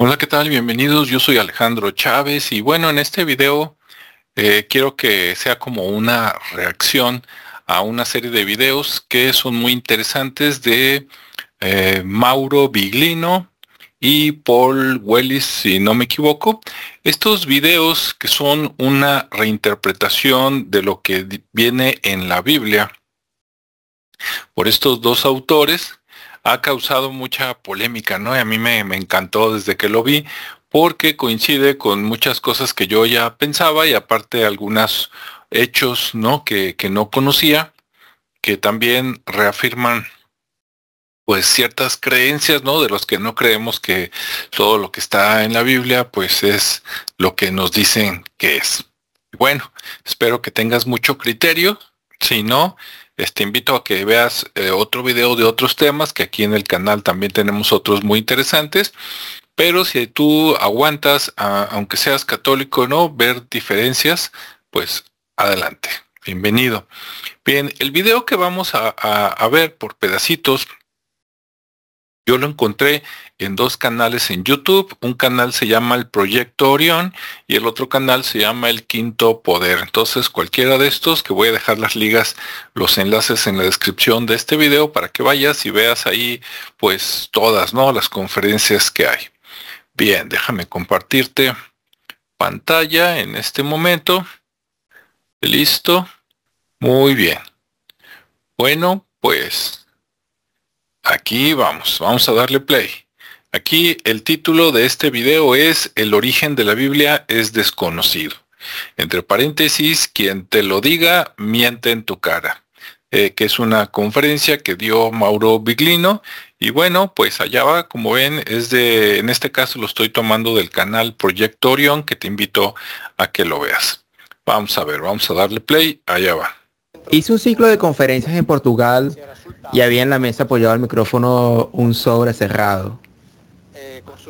Hola, ¿qué tal? Bienvenidos. Yo soy Alejandro Chávez y bueno, en este video eh, quiero que sea como una reacción a una serie de videos que son muy interesantes de eh, Mauro Biglino y Paul Wellis, si no me equivoco. Estos videos que son una reinterpretación de lo que viene en la Biblia por estos dos autores ha causado mucha polémica, ¿no? Y a mí me, encantó desde que lo vi porque coincide con muchas cosas que yo ya pensaba y aparte algunos hechos, ¿no? Que, que no conocía, que también reafirman pues ciertas creencias, ¿no? De los que no creemos que todo lo que está en la Biblia, pues es lo que nos dicen que es. Bueno, espero que tengas mucho criterio. Si no, este, invito a que veas eh, otro video de otros temas, que aquí en el canal también tenemos otros muy interesantes. Pero si tú aguantas, aunque seas católico no, ver diferencias, pues adelante. Bienvenido. Bien, el video que vamos a ver por pedacitos yo lo encontré en dos canales en YouTube. Un canal se llama el Proyecto Orión y el otro canal se llama el Quinto Poder. Entonces cualquiera de estos, que voy a dejar las ligas, los enlaces en la descripción de este video para que vayas y veas ahí pues todas, ¿no? Las conferencias que hay. Bien, déjame compartirte pantalla en este momento. Listo. Muy bien. Bueno, pues Aquí vamos, vamos a darle play. Aquí el título de este video es El origen de la Biblia es desconocido. Entre paréntesis, quien te lo diga, miente en tu cara. Eh, que es una conferencia que dio Mauro Biglino. Y bueno, pues allá va, como ven, es de, en este caso lo estoy tomando del canal Proyecto Orion, que te invito a que lo veas. Vamos a ver, vamos a darle play, allá va. Hice un ciclo de conferencias en Portugal y había en la mesa apoyado al micrófono un sobre cerrado,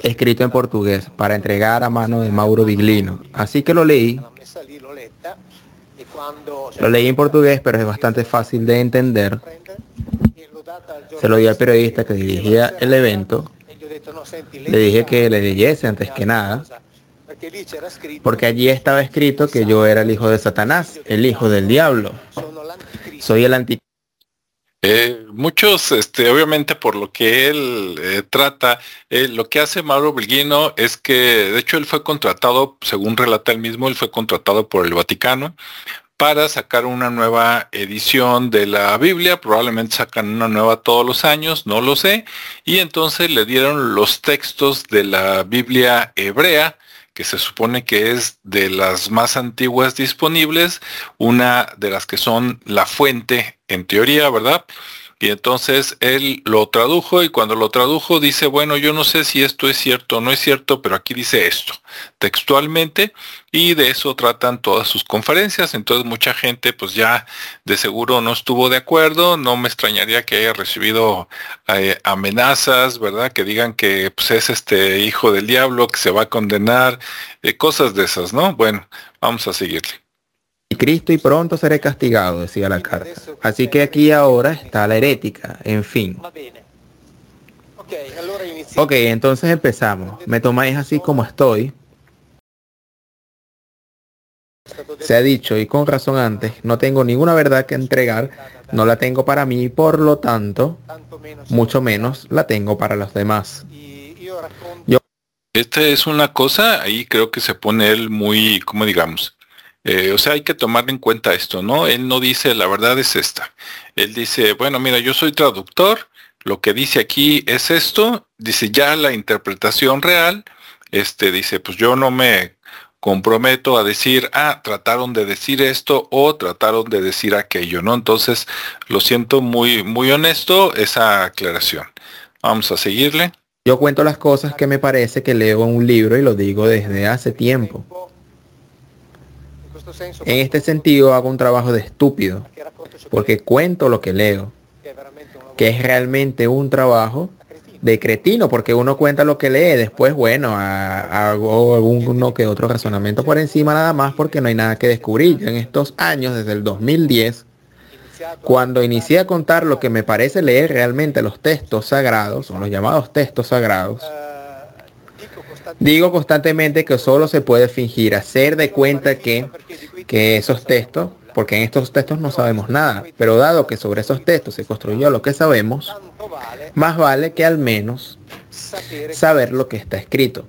escrito en portugués, para entregar a mano de Mauro Biglino. Así que lo leí. Lo leí en portugués, pero es bastante fácil de entender. Se lo di al periodista que dirigía el evento. Le dije que le leyese antes que nada, porque allí estaba escrito que yo era el hijo de Satanás, el hijo del diablo. Soy el anti. Eh, muchos, este, obviamente por lo que él eh, trata, eh, lo que hace Mauro Belguino es que, de hecho, él fue contratado, según relata él mismo, él fue contratado por el Vaticano para sacar una nueva edición de la Biblia, probablemente sacan una nueva todos los años, no lo sé, y entonces le dieron los textos de la Biblia hebrea, que se supone que es de las más antiguas disponibles, una de las que son la fuente en teoría, ¿verdad? Y entonces él lo tradujo y cuando lo tradujo dice, bueno, yo no sé si esto es cierto o no es cierto, pero aquí dice esto textualmente y de eso tratan todas sus conferencias. Entonces mucha gente pues ya de seguro no estuvo de acuerdo. No me extrañaría que haya recibido eh, amenazas, ¿verdad? Que digan que pues, es este hijo del diablo, que se va a condenar, eh, cosas de esas, ¿no? Bueno, vamos a seguirle. Cristo y pronto seré castigado, decía la carta. Así que aquí ahora está la herética, en fin. Ok, entonces empezamos. Me tomáis así como estoy. Se ha dicho, y con razón antes, no tengo ninguna verdad que entregar, no la tengo para mí, por lo tanto, mucho menos la tengo para los demás. Yo esta es una cosa, ahí creo que se pone él muy, como digamos, eh, o sea, hay que tomar en cuenta esto, ¿no? Él no dice la verdad es esta. Él dice, bueno, mira, yo soy traductor, lo que dice aquí es esto, dice ya la interpretación real, este dice, pues yo no me comprometo a decir, ah, trataron de decir esto o trataron de decir aquello, ¿no? Entonces, lo siento muy, muy honesto esa aclaración. Vamos a seguirle. Yo cuento las cosas que me parece que leo en un libro y lo digo desde hace tiempo. En este sentido hago un trabajo de estúpido, porque cuento lo que leo, que es realmente un trabajo de cretino, porque uno cuenta lo que lee, después, bueno, hago uno que otro razonamiento por encima nada más, porque no hay nada que descubrir. en estos años, desde el 2010, cuando inicié a contar lo que me parece leer realmente los textos sagrados, o los llamados textos sagrados, Digo constantemente que solo se puede fingir, hacer de cuenta que, que esos textos, porque en estos textos no sabemos nada, pero dado que sobre esos textos se construyó lo que sabemos, más vale que al menos saber lo que está escrito.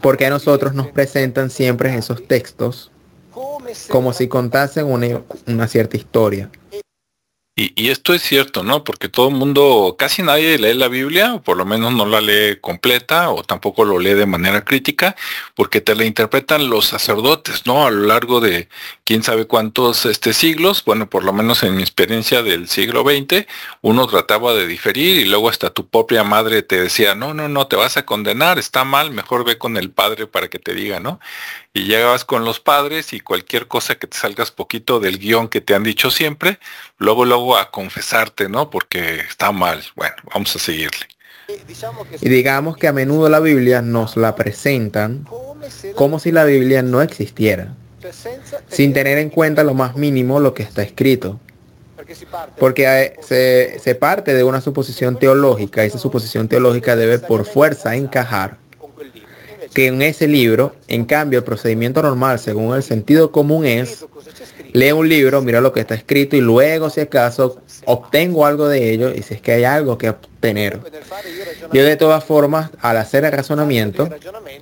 Porque a nosotros nos presentan siempre esos textos como si contasen una, una cierta historia. Y, esto es cierto, ¿no? Porque todo el mundo, casi nadie lee la Biblia, o por lo menos no la lee completa, o tampoco lo lee de manera crítica, porque te la interpretan los sacerdotes, ¿no? A lo largo de quién sabe cuántos este, siglos, bueno, por lo menos en mi experiencia del siglo XX, uno trataba de diferir y luego hasta tu propia madre te decía, no, no, no, te vas a condenar, está mal, mejor ve con el padre para que te diga, ¿no? Y llegabas con los padres y cualquier cosa que te salgas poquito del guion que te han dicho siempre, luego, luego a confesarte, ¿no? Porque está mal. Bueno, vamos a seguirle. Y digamos que a menudo la Biblia nos la presentan como si la Biblia no existiera, sin tener en cuenta lo más mínimo lo que está escrito. Porque se, parte de una suposición teológica, y esa suposición teológica debe por fuerza encajar que en ese libro, en cambio, el procedimiento normal, según el sentido común, es lee un libro, mira lo que está escrito y luego si acaso obtengo algo de ello y si es que hay algo que obtener. Yo de todas formas, al hacer el razonamiento,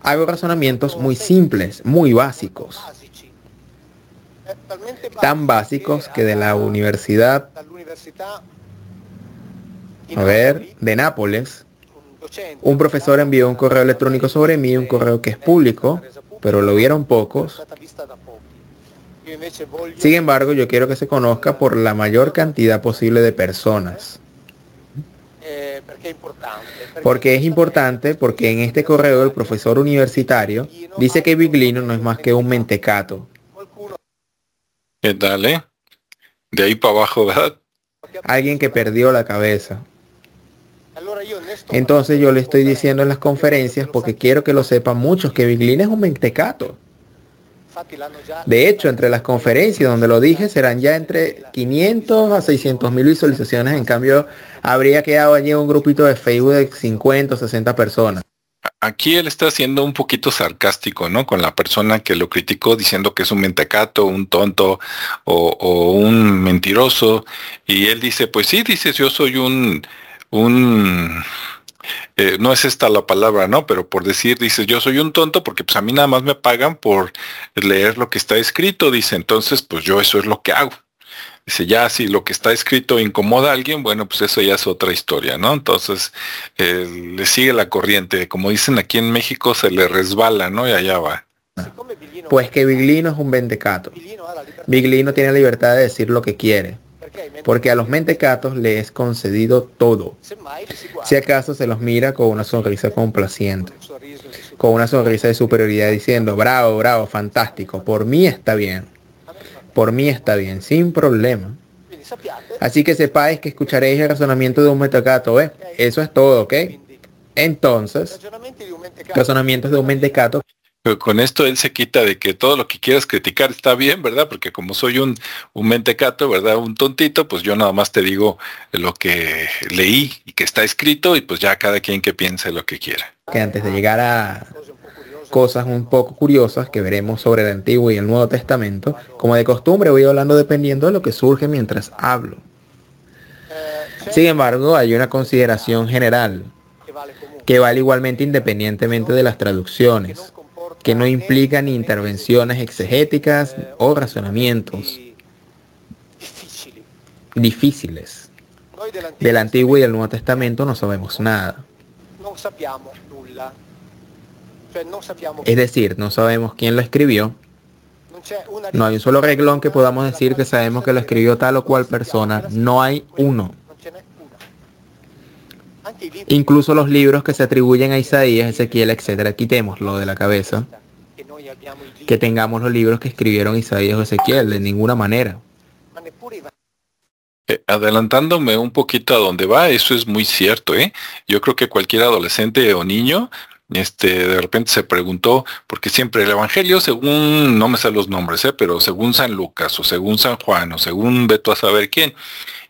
hago razonamientos muy simples, muy básicos. Tan básicos que de la universidad, a ver, de Nápoles, un profesor envió un correo electrónico sobre mí, un correo que es público, pero lo vieron pocos. Sin embargo, yo quiero que se conozca por la mayor cantidad posible de personas. Porque es importante, porque en este correo el profesor universitario dice que Biglino no es más que un mentecato. ¿Qué dale? Eh? De ahí para abajo, ¿verdad? Alguien que perdió la cabeza. Entonces yo le estoy diciendo en las conferencias porque quiero que lo sepan muchos que Biglino es un mentecato. De hecho, entre las conferencias donde lo dije serán ya entre 500 a 600 mil visualizaciones. En cambio, habría quedado allí un grupito de Facebook de 50 o 60 personas. Aquí él está siendo un poquito sarcástico, ¿no? Con la persona que lo criticó diciendo que es un mentecato, un tonto o, un mentiroso. Y él dice, pues sí, dices, yo soy un, un eh, no es esta la palabra, ¿no? Pero por decir, dices, yo soy un tonto porque pues a mí nada más me pagan por leer lo que está escrito, dice, entonces pues yo eso es lo que hago. Dice, ya si lo que está escrito incomoda a alguien, bueno, pues eso ya es otra historia, ¿no? Entonces, eh, le sigue la corriente, como dicen aquí en México, se le resbala, ¿no? Y allá va. Pues que Biglino es un vendecato. Biglino tiene libertad de decir lo que quiere porque a los mentecatos le es concedido todo. Si acaso se los mira con una sonrisa complaciente, con una sonrisa de superioridad diciendo, bravo, bravo, fantástico, por mí está bien, por mí está bien, sin problema. Así que sepáis que escucharéis el razonamiento de un mentecato, ¿eh? Eso es todo, ¿ok? Entonces, razonamientos de un mentecato con esto él se quita de que todo lo que quieras criticar está bien, ¿verdad? Porque como soy un, un mentecato, ¿verdad? Un tontito, pues yo nada más te digo lo que leí y que está escrito y pues ya cada quien que piense lo que quiera. Que antes de llegar a cosas un poco curiosas que veremos sobre el Antiguo y el Nuevo Testamento, como de costumbre voy hablando dependiendo de lo que surge mientras hablo. Sin embargo, hay una consideración general que vale igualmente independientemente de las traducciones que no implica ni intervenciones exegéticas o razonamientos difíciles. Del Antiguo y del Nuevo Testamento no sabemos nada. Es decir, no sabemos quién lo escribió. No hay un solo reglón que podamos decir que sabemos que lo escribió tal o cual persona. No hay uno. Incluso los libros que se atribuyen a Isaías, Ezequiel, etcétera, quitémoslo de la cabeza. Que tengamos los libros que escribieron Isaías o Ezequiel, de ninguna manera. Eh, adelantándome un poquito a donde va, eso es muy cierto, ¿eh? Yo creo que cualquier adolescente o niño este, de repente se preguntó, porque siempre el Evangelio, según, no me sé los nombres, ¿eh? pero según San Lucas o según San Juan o según Beto a saber quién,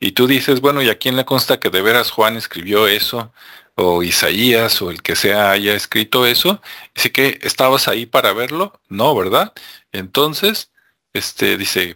y tú dices, bueno, ¿y a quién le consta que de veras Juan escribió eso? o Isaías o el que sea haya escrito eso, dice que estabas ahí para verlo, no, ¿verdad? Entonces, este dice,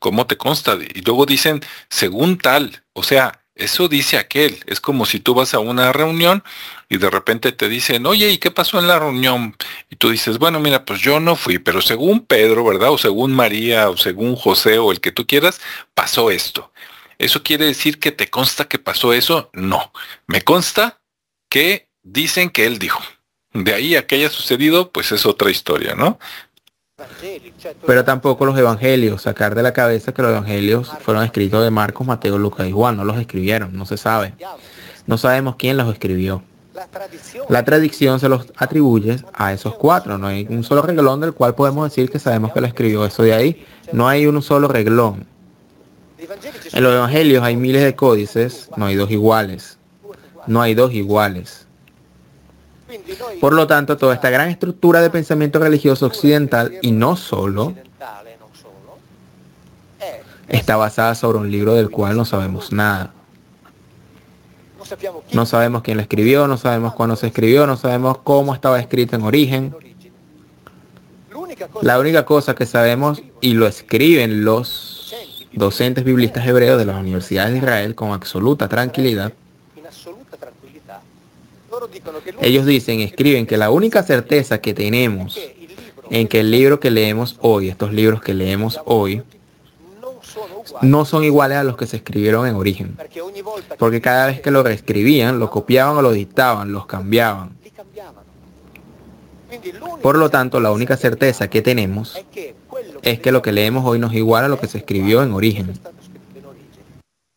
¿cómo te consta? Y luego dicen, según tal, o sea, eso dice aquel. Es como si tú vas a una reunión y de repente te dicen, oye, ¿y qué pasó en la reunión? Y tú dices, bueno, mira, pues yo no fui, pero según Pedro, ¿verdad? O según María, o según José, o el que tú quieras, pasó esto. ¿Eso quiere decir que te consta que pasó eso? No. Me consta que dicen que él dijo. De ahí a que haya sucedido, pues es otra historia, ¿no? Pero tampoco los evangelios, sacar de la cabeza que los evangelios fueron escritos de Marcos, Mateo, Lucas y Juan, no los escribieron, no se sabe. No sabemos quién los escribió. La tradición se los atribuye a esos cuatro, no hay un solo reglón del cual podemos decir que sabemos que lo escribió. Eso de ahí, no hay un solo reglón. En los evangelios hay miles de códices, no hay dos iguales. No hay dos iguales. Por lo tanto, toda esta gran estructura de pensamiento religioso occidental, y no solo, está basada sobre un libro del cual no sabemos nada. No sabemos quién lo escribió, no sabemos cuándo se escribió, no sabemos cómo estaba escrito en origen. La única cosa que sabemos, y lo escriben los docentes biblistas hebreos de las universidades de Israel con absoluta tranquilidad, ellos dicen, escriben que la única certeza que tenemos en que el libro que leemos hoy, estos libros que leemos hoy, no son iguales a los que se escribieron en origen. Porque cada vez que lo reescribían, lo copiaban o lo dictaban, los cambiaban. Por lo tanto, la única certeza que tenemos es que lo que leemos hoy no es igual a lo que se escribió en origen.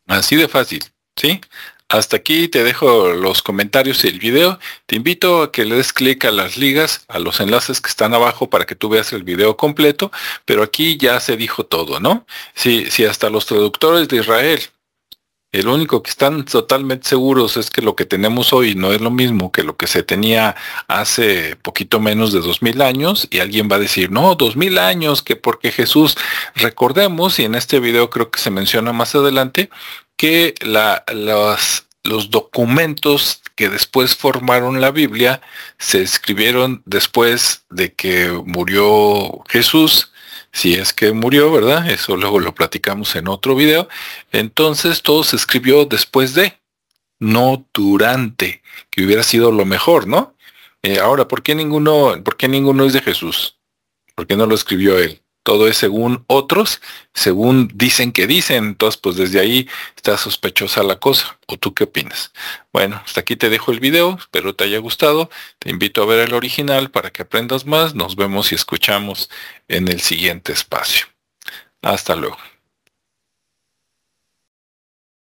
Así de fácil, ¿sí? Hasta aquí te dejo los comentarios y el video. Te invito a que le des clic a las ligas, a los enlaces que están abajo para que tú veas el video completo, pero aquí ya se dijo todo, ¿no? Si, si hasta los traductores de Israel, el único que están totalmente seguros es que lo que tenemos hoy no es lo mismo que lo que se tenía hace poquito menos de dos mil años y alguien va a decir, no, dos mil años, que porque Jesús, recordemos, y en este video creo que se menciona más adelante, que los documentos que después formaron la Biblia se escribieron después de que murió Jesús, si es que murió, ¿verdad? Eso luego lo platicamos en otro video. Entonces todo se escribió después de, no durante, que hubiera sido lo mejor, ¿no? Eh, ahora, ¿por qué ninguno, por qué ninguno es de Jesús? ¿Por qué no lo escribió él? Todo es según otros, según dicen que dicen, entonces pues desde ahí está sospechosa la cosa. ¿O tú qué opinas? Bueno, hasta aquí te dejo el video, espero te haya gustado, te invito a ver el original para que aprendas más, nos vemos y escuchamos en el siguiente espacio. Hasta luego.